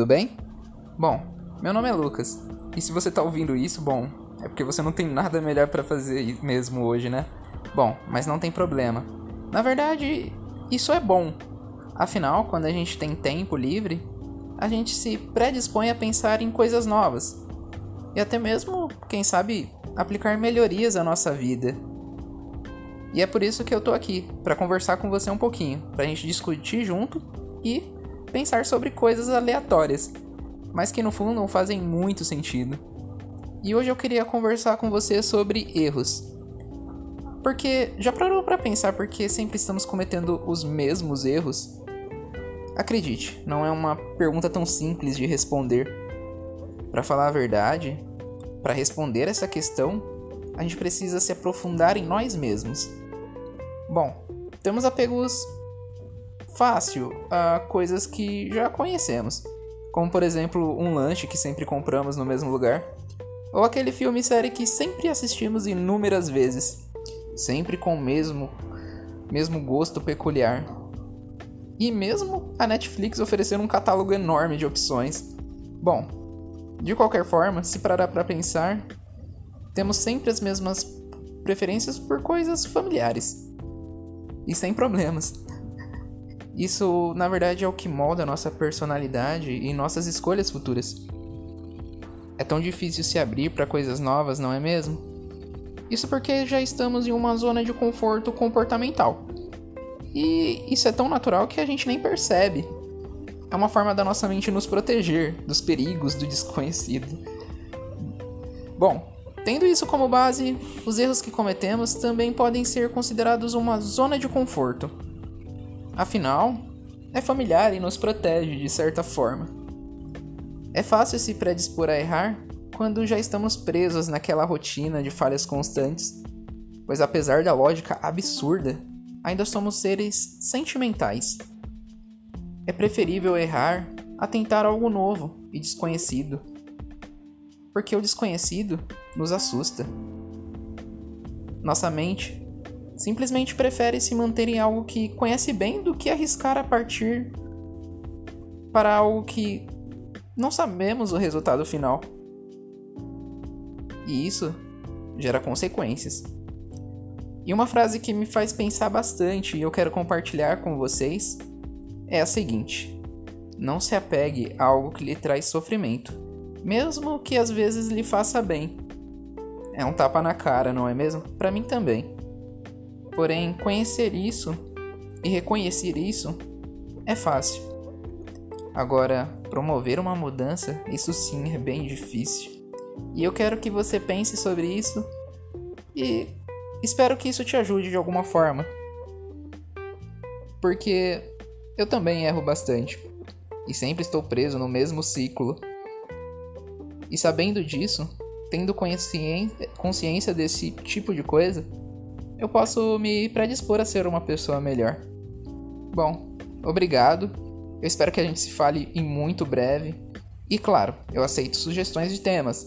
tudo bem? Bom, meu nome é Lucas. E se você tá ouvindo isso, bom, é porque você não tem nada melhor para fazer mesmo hoje, né? Bom, mas não tem problema. Na verdade, isso é bom. Afinal, quando a gente tem tempo livre, a gente se predispõe a pensar em coisas novas. E até mesmo, quem sabe, aplicar melhorias à nossa vida. E é por isso que eu tô aqui, para conversar com você um pouquinho, pra gente discutir junto e pensar sobre coisas aleatórias, mas que no fundo não fazem muito sentido. E hoje eu queria conversar com você sobre erros. Porque já parou para pensar por que sempre estamos cometendo os mesmos erros? Acredite, não é uma pergunta tão simples de responder. Para falar a verdade, para responder essa questão, a gente precisa se aprofundar em nós mesmos. Bom, temos apegos fácil a coisas que já conhecemos, como por exemplo um lanche que sempre compramos no mesmo lugar, ou aquele filme e série que sempre assistimos inúmeras vezes, sempre com o mesmo mesmo gosto peculiar. E mesmo a Netflix oferecendo um catálogo enorme de opções. Bom, de qualquer forma, se parar para pensar, temos sempre as mesmas preferências por coisas familiares. E sem problemas. Isso, na verdade, é o que molda nossa personalidade e nossas escolhas futuras. É tão difícil se abrir para coisas novas, não é mesmo? Isso porque já estamos em uma zona de conforto comportamental. E isso é tão natural que a gente nem percebe. É uma forma da nossa mente nos proteger dos perigos do desconhecido. Bom, tendo isso como base, os erros que cometemos também podem ser considerados uma zona de conforto Afinal, é familiar e nos protege de certa forma. É fácil se predispor a errar quando já estamos presos naquela rotina de falhas constantes, pois apesar da lógica absurda, ainda somos seres sentimentais. É preferível errar a tentar algo novo e desconhecido, porque o desconhecido nos assusta. Nossa mente simplesmente prefere se manter em algo que conhece bem do que arriscar a partir para algo que não sabemos o resultado final. E isso gera consequências. E uma frase que me faz pensar bastante e eu quero compartilhar com vocês é a seguinte: Não se apegue a algo que lhe traz sofrimento, mesmo que às vezes lhe faça bem. É um tapa na cara, não é mesmo? Para mim também. Porém, conhecer isso e reconhecer isso é fácil. Agora, promover uma mudança, isso sim é bem difícil. E eu quero que você pense sobre isso e espero que isso te ajude de alguma forma. Porque eu também erro bastante e sempre estou preso no mesmo ciclo. E sabendo disso, tendo consciência desse tipo de coisa, eu posso me predispor a ser uma pessoa melhor. Bom, obrigado. Eu espero que a gente se fale em muito breve. E claro, eu aceito sugestões de temas,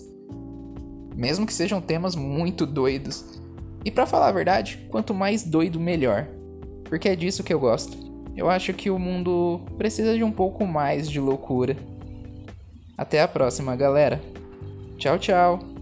mesmo que sejam temas muito doidos. E para falar a verdade, quanto mais doido, melhor. Porque é disso que eu gosto. Eu acho que o mundo precisa de um pouco mais de loucura. Até a próxima, galera. Tchau, tchau.